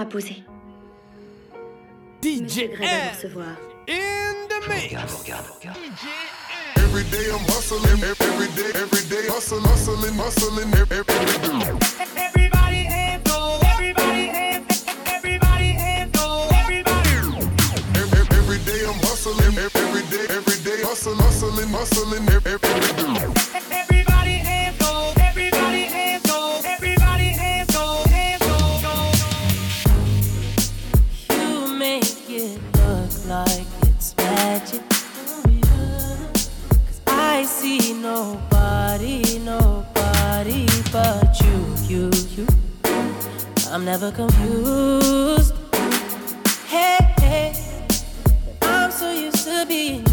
à poser. DJ Greg recevoir. In the mix. Regarde, regarde, regarde. Every day I'm hustling, every day, every day hustling, hustling, hustling, every day. Everybody hands go, everybody hands, everybody hands go. Every, every day I'm hustling, every day, every day hustling, hustling, hustling, every day. I'm never confused. Hey, hey, I'm so used to being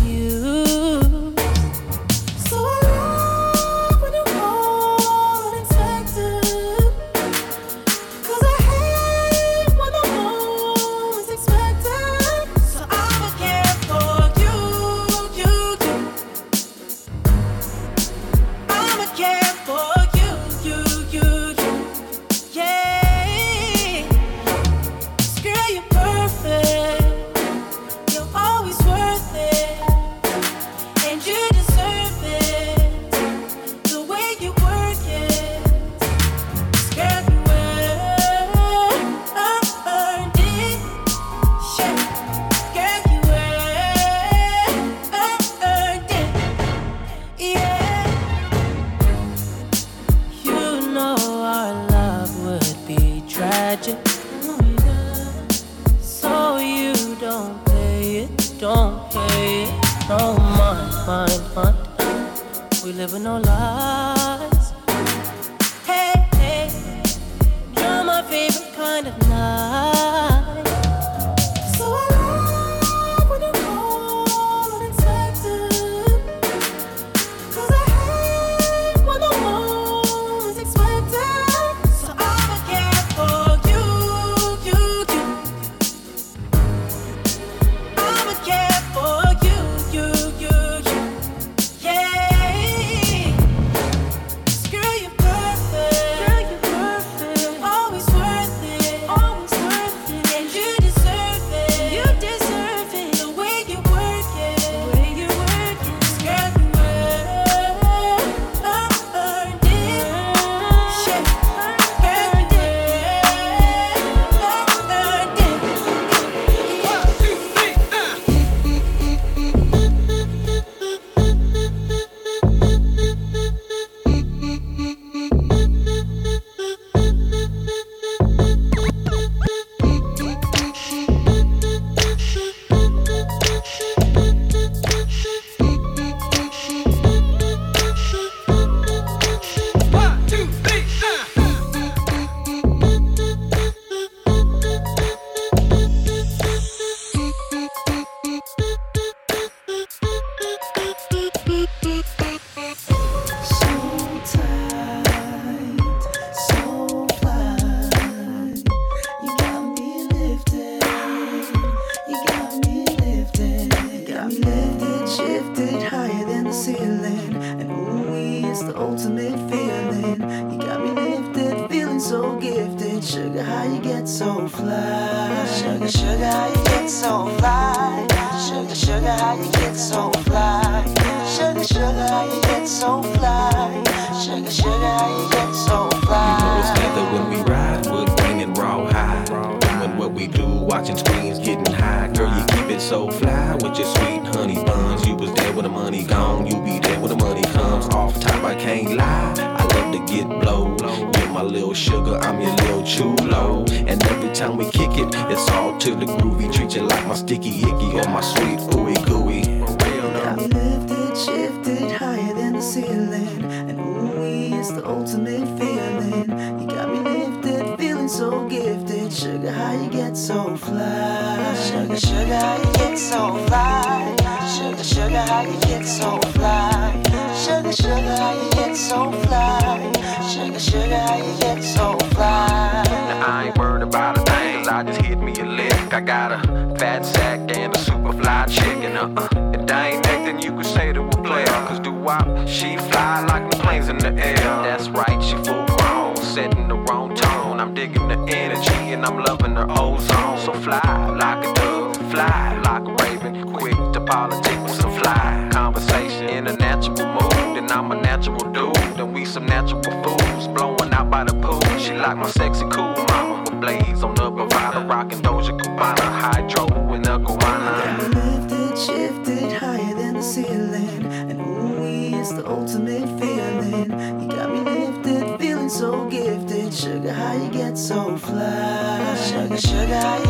like a raven. Quick to politic with some fly conversation in a natural mood. And I'm a natural dude, and we some natural fools. Blowing out by the pool. She like my sexy cool mama. With blades on the bravado, rocking Doja Cubana, hydro in the guana. lifted, shifted higher than the ceiling. And ooh, it's the ultimate feeling. You got me lifted, feeling so gifted. Sugar, how you get so fly? Sugar, sugar,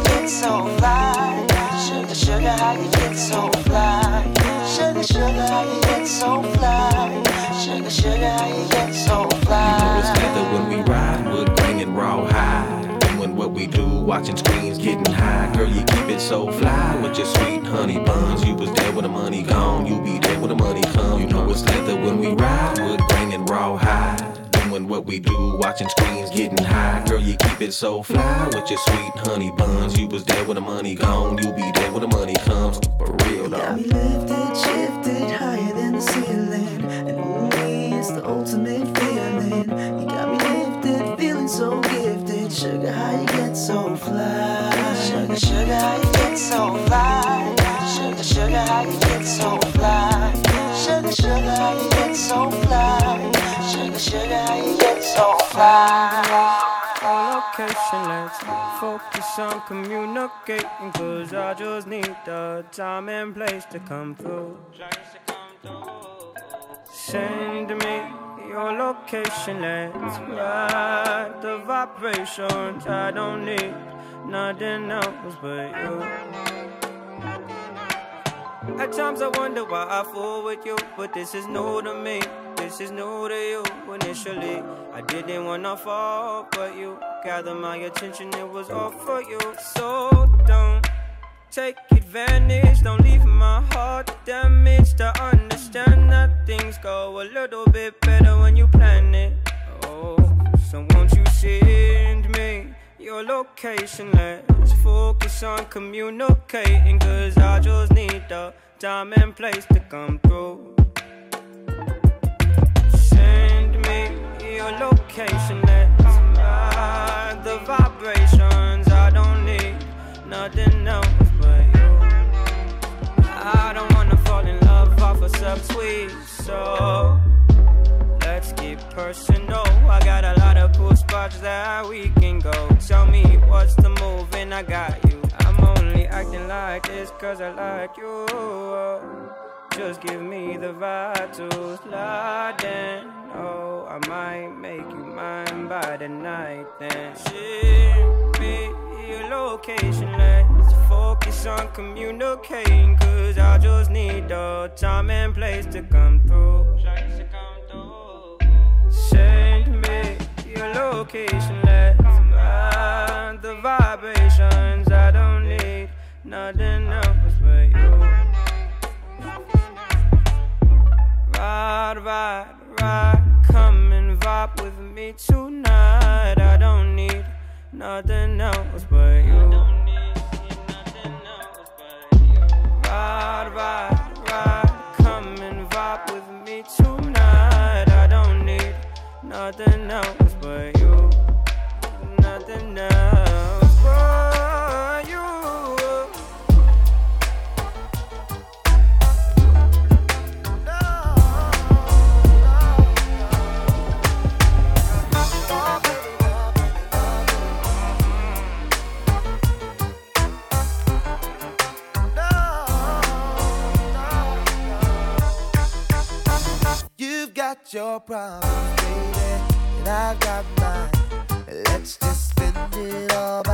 how you get so fly? Sugar, sugar, how you get so fly? Sugar, sugar, how you get so You know it's fly? leather when we ride, grain and raw high. Doing what we do, watching screens, getting high. Girl, you keep it so fly with your sweet honey buns. You was there when the money gone, you be there when the money come. You know it's leather when we ride, grain and raw high. Doing what we do, watching screens, getting high. Girl, you keep it so fly with your sweet honey buns. You was there when the money gone, you'll be there when the money comes. For real Got me lifted, shifted higher than the ceiling. And ooh, it's the ultimate feeling. You got me lifted, feeling so gifted. Sugar, how you get so fly? Sugar, sugar, how you get so fly? Sugar, sugar, how you get so fly? Sugar, sugar, how you get so fly? Sugar, sugar, how you get so fly? on location, let's focus on communicating. Cause I just need the time and place to come through. Send me your location, let's ride the vibrations. I don't need nothing else but you. At times I wonder why I fool with you, but this is new to me. This is new to you. Initially, I didn't wanna fall, but you gathered my attention. It was all for you. So don't take advantage. Don't leave my heart damaged. To understand that things go a little bit better when you plan it. Oh, so won't you send your location? Let's focus on communicating. Cause I just need the time and place to come through. Send me your location. Let's ride the vibrations. I don't need nothing else but you. I don't wanna fall in love off a subtweet, so let's get personal. I got a lot of cool spots that we can go. Tell me what's the move, and I got you. I'm only acting like this cause I like you. Just give me the vibe to slide in. Oh, I might make you mine by the night then. Ship me your location, let's focus on communicating. Cause I just need the time and place to come through your location, let's ride the vibrations. I don't need nothing else but you. Ride, ride, ride, come and vibe with me tonight. I don't need nothing else but you. Ride, ride, ride, come and vibe with me tonight. I don't need nothing else for you. Nothing else for you. You've got your problems. I got mine. Let's just spend it all.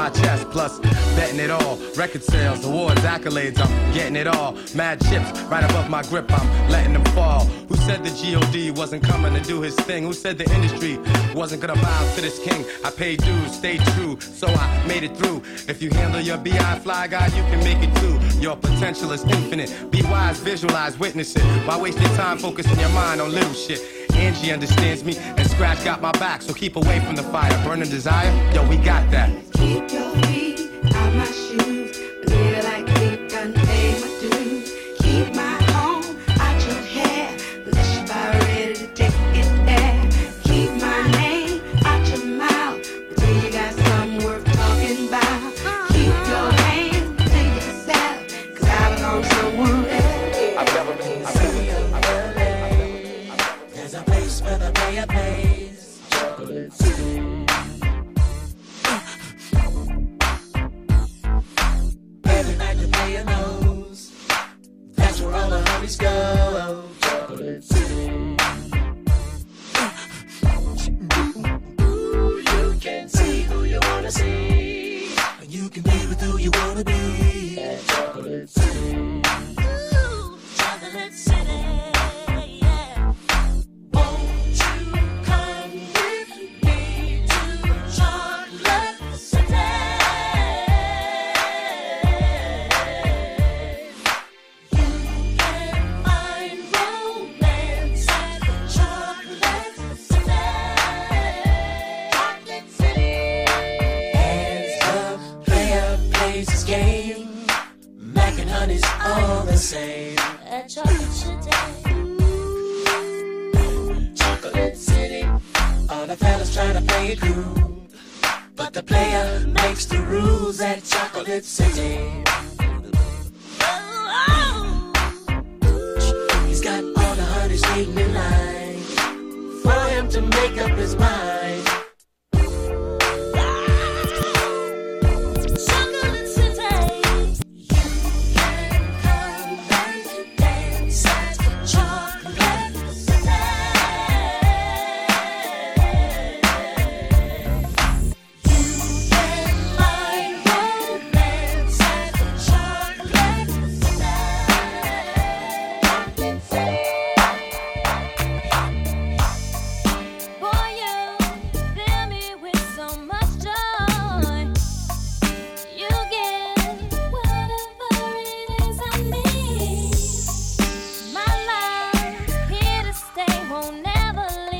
My chest. Plus, betting it all. Record sales, awards, accolades, I'm getting it all. Mad chips right above my grip, I'm letting them fall. Who said the GOD wasn't coming to do his thing? Who said the industry wasn't gonna bow to this king? I paid dues, stayed true, so I made it through. If you handle your BI fly guy, you can make it too. Your potential is infinite. Be wise, visualize, witness it. Why waste your time focusing your mind on little shit? Angie understands me, and Scratch got my back, so keep away from the fire. Burning desire, yo, we got that. never leave.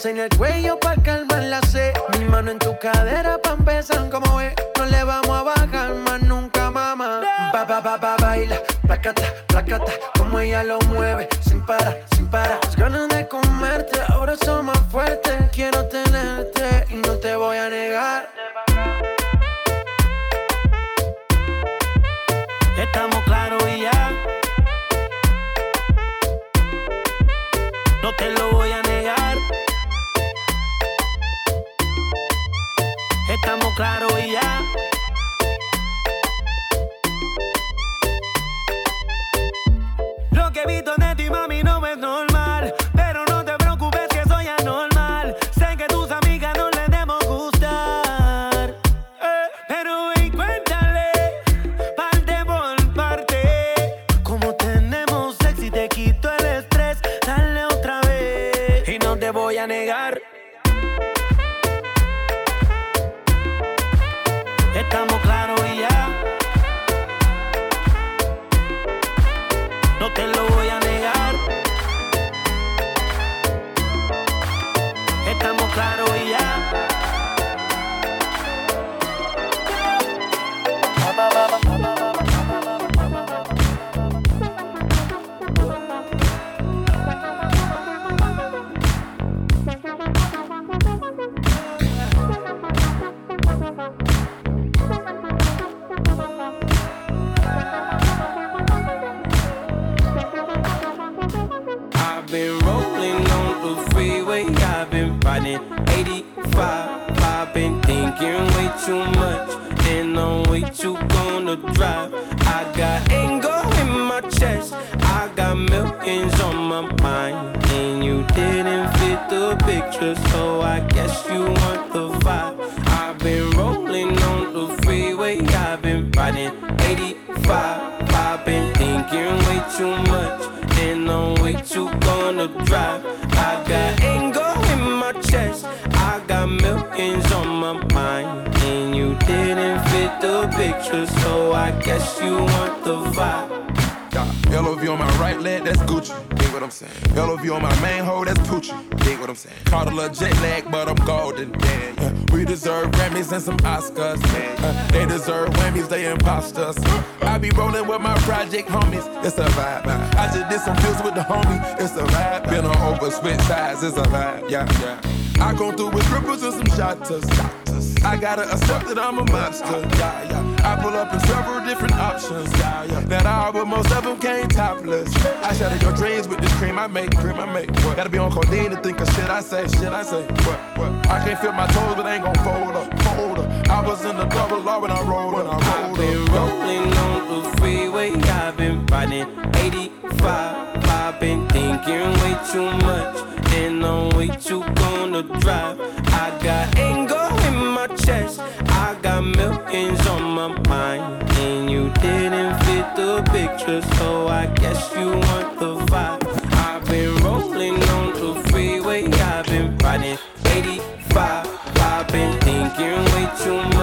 Besos en el So I guess you want the vibe. Yeah, LOV on my right leg, that's Gucci. Dig what I'm saying. LOV on my main hoe, that's Poochie. Dig what I'm saying. Caught a little jet lag, but I'm golden. Yeah, yeah. We deserve Grammys and some Oscars. Uh, they deserve Whammies, they imposters. I be rolling with my project homies. It's a vibe. I just did some deals with the homie. It's a vibe. Been on over switch sides. It's a vibe. Yeah, yeah. I go through with rippers and some shotters. I gotta accept that I'm a monster. Yeah, yeah. I pull up in several different options. Yeah, yeah. That all, but most of them came topless. I shatter your dreams with this cream I make. Cream I make. What? Gotta be on codeine to think of shit I say. Shit I say. What? What? I can't feel my toes, but I ain't gon' fold up. Fold up. I was in the double law when I rolled. When I rolled I've been up. rolling on the freeway. I've been riding 85. I've been thinking way too much. And I'm way too gonna drive. I got I got millions on my mind. And you didn't fit the picture, so I guess you want the vibe. I've been rolling on the freeway, I've been riding 85. I've been thinking way too much.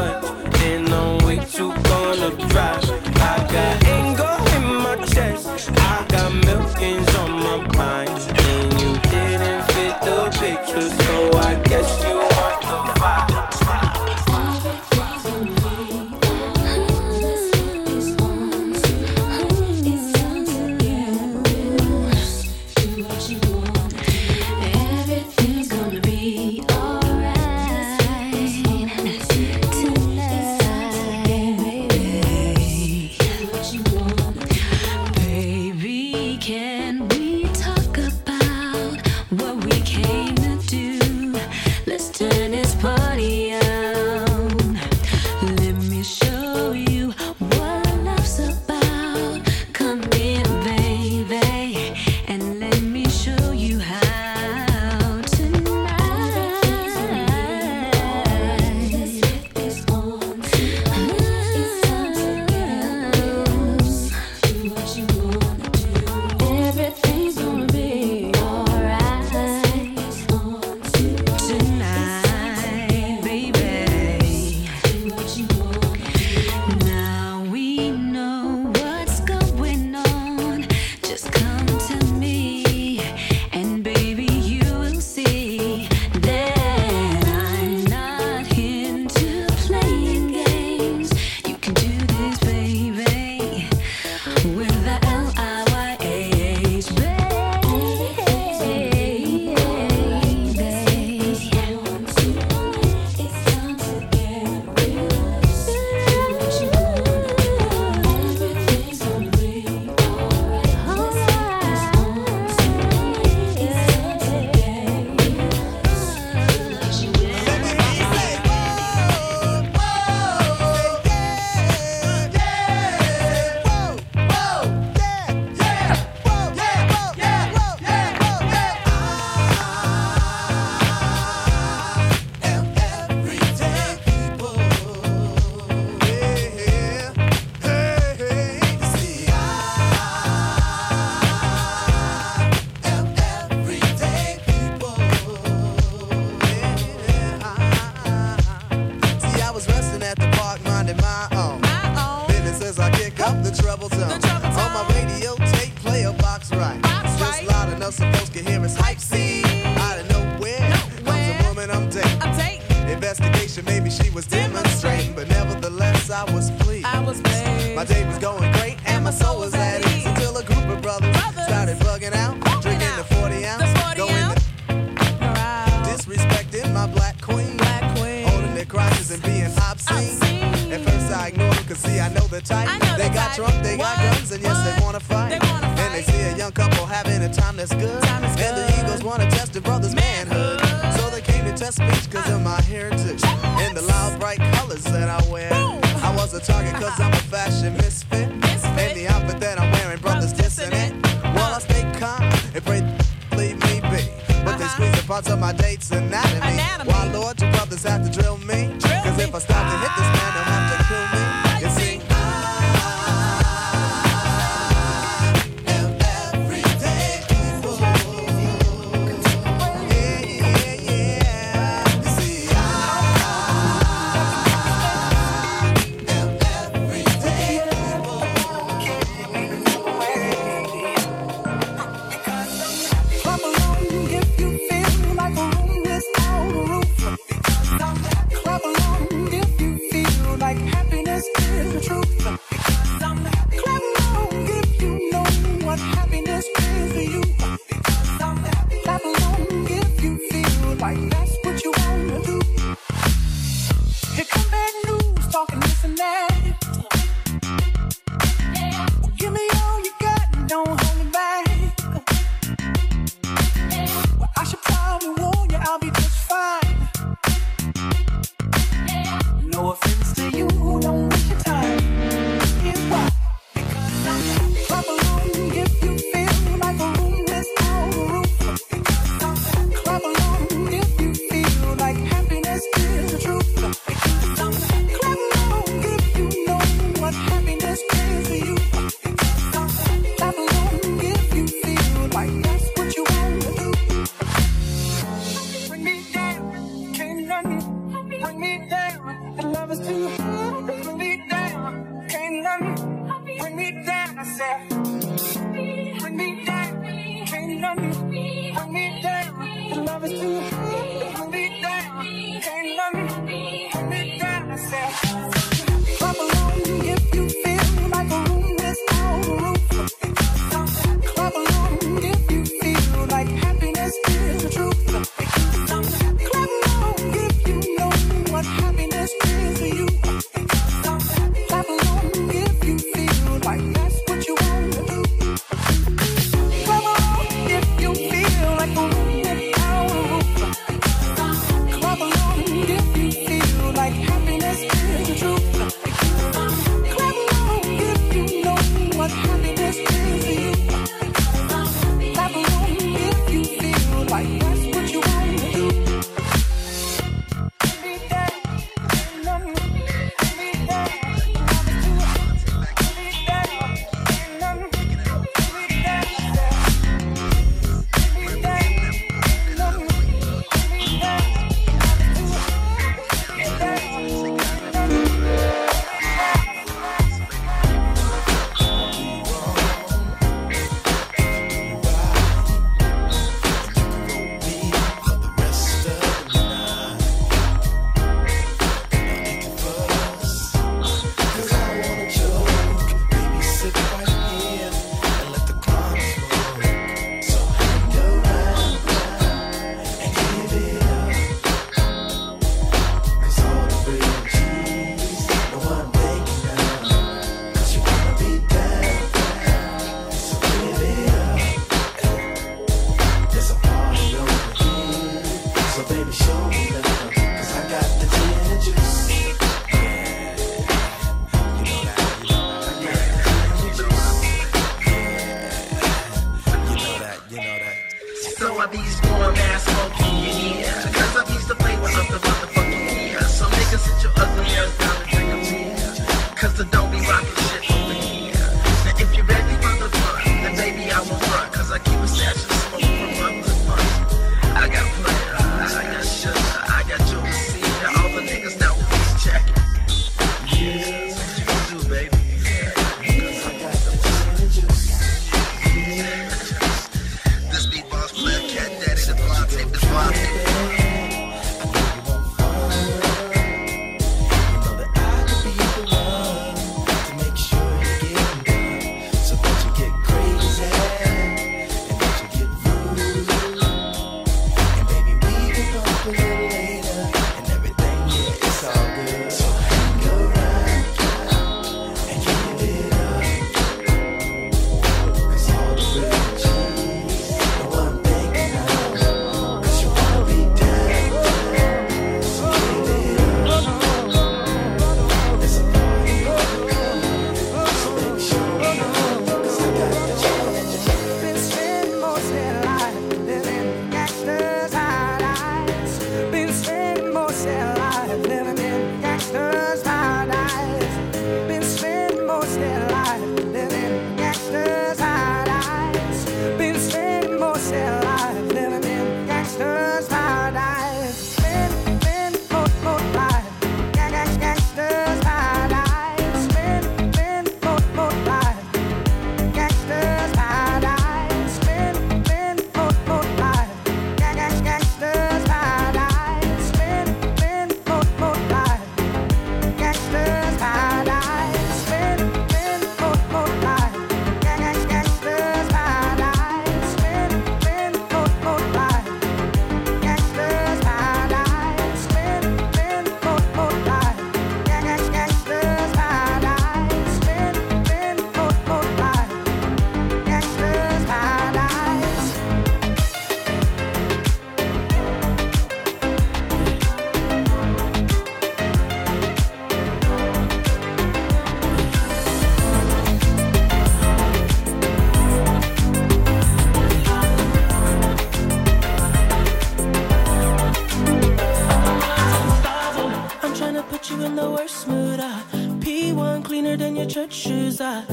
Uh.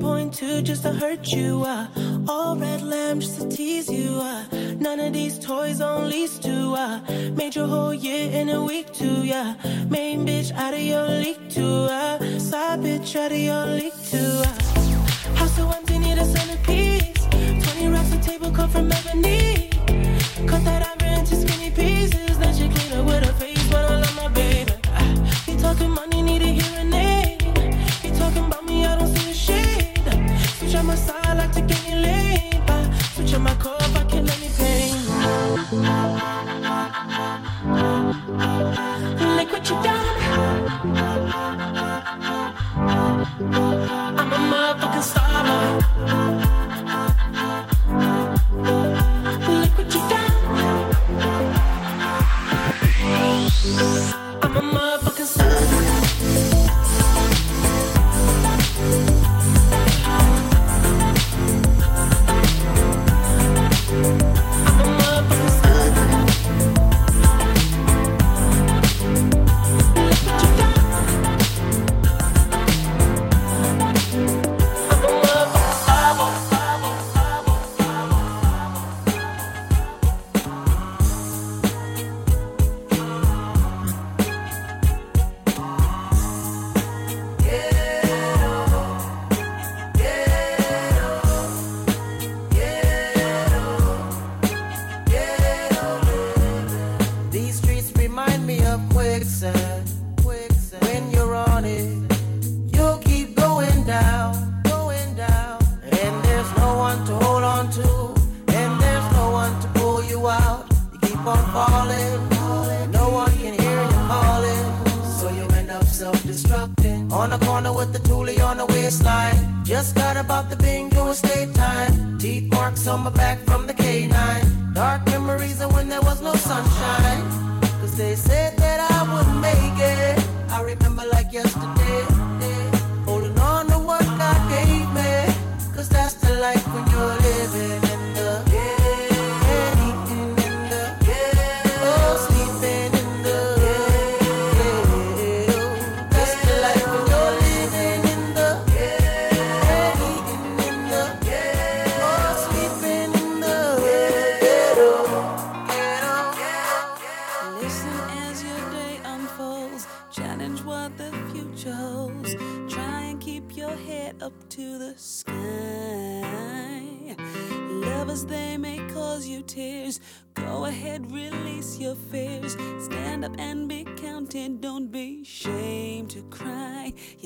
Point two just to hurt you. Uh.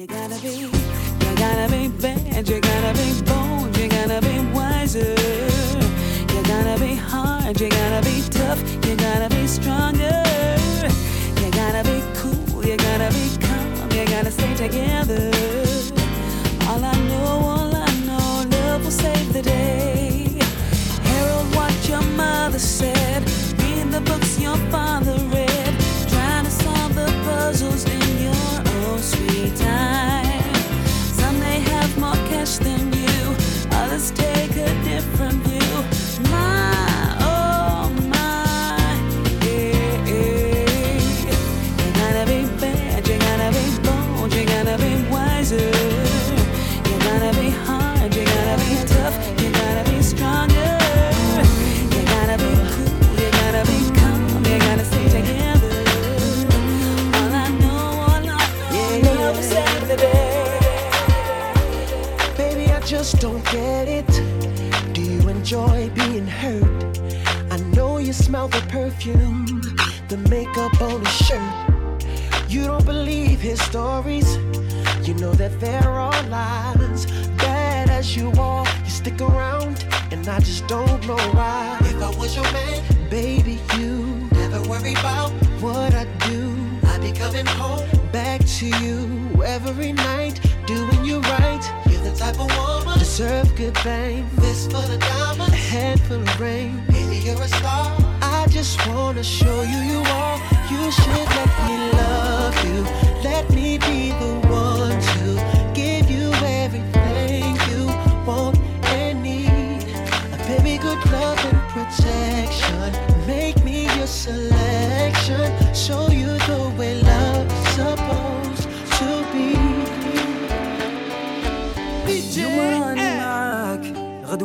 you gonna be. that there are lies. Bad as you are, you stick around, and I just don't know why. If I was your man, baby, you never worry about what I do. I be coming home back to you every night, doing you right. You're the type of woman deserve good fame. This full of diamonds, a head full of rain. Baby, you're a star. I just wanna show you you are. You should let me.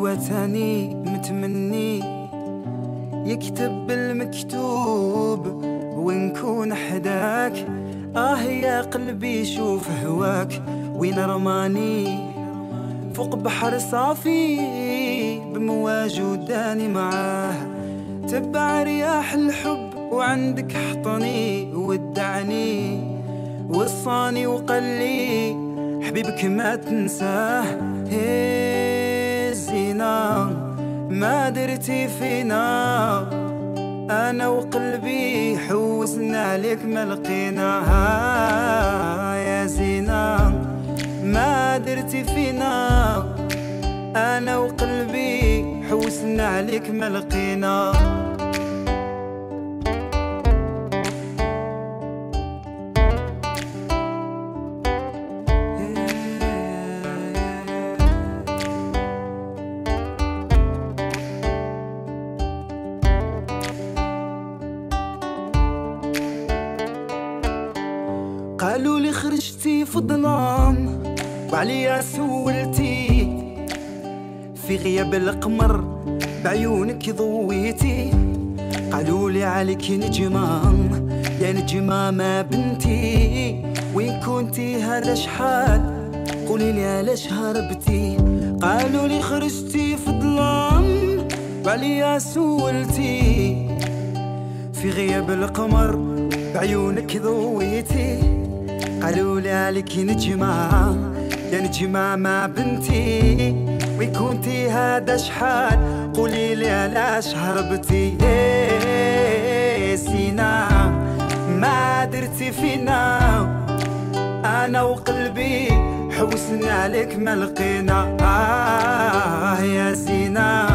وتاني متمني يكتب بالمكتوب ونكون حداك. آه يا قلبي شوف هواك وين رماني؟ فوق بحر صافي بمواج وداني معاه. تبع رياح الحب وعندك حطني ودعني. وصاني وقلي حبيبك ما تنساه. ما درتي فينا. أنا وقلبي حوسنا عليك ما لقينا. يا زينة ما درتي فينا. أنا وقلبي حوسنا عليك ما لقينا. عليا سولتي في غياب القمر بعيونك ضويتي. قالوا لي عليك نجمة يا نجمة ما بنتي. وين كنتي هذا شحال؟ قولي لي علاش هربتي؟ قالوا لي خرجتي في الظلام وعليا سولتي في غياب القمر بعيونك ضويتي. قالوا لي عليك نجمة يعني يا نجمة مع بنتي وكنتي هذا شحال؟ قولي لي علاش هربتي؟ إيه سينا ما درتي فينا. أنا وقلبي حوسنا عليك ما لقينا. آه يا سينا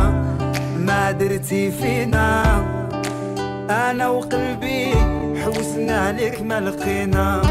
ما درتي فينا. أنا وقلبي حوسنا عليك ما لقينا.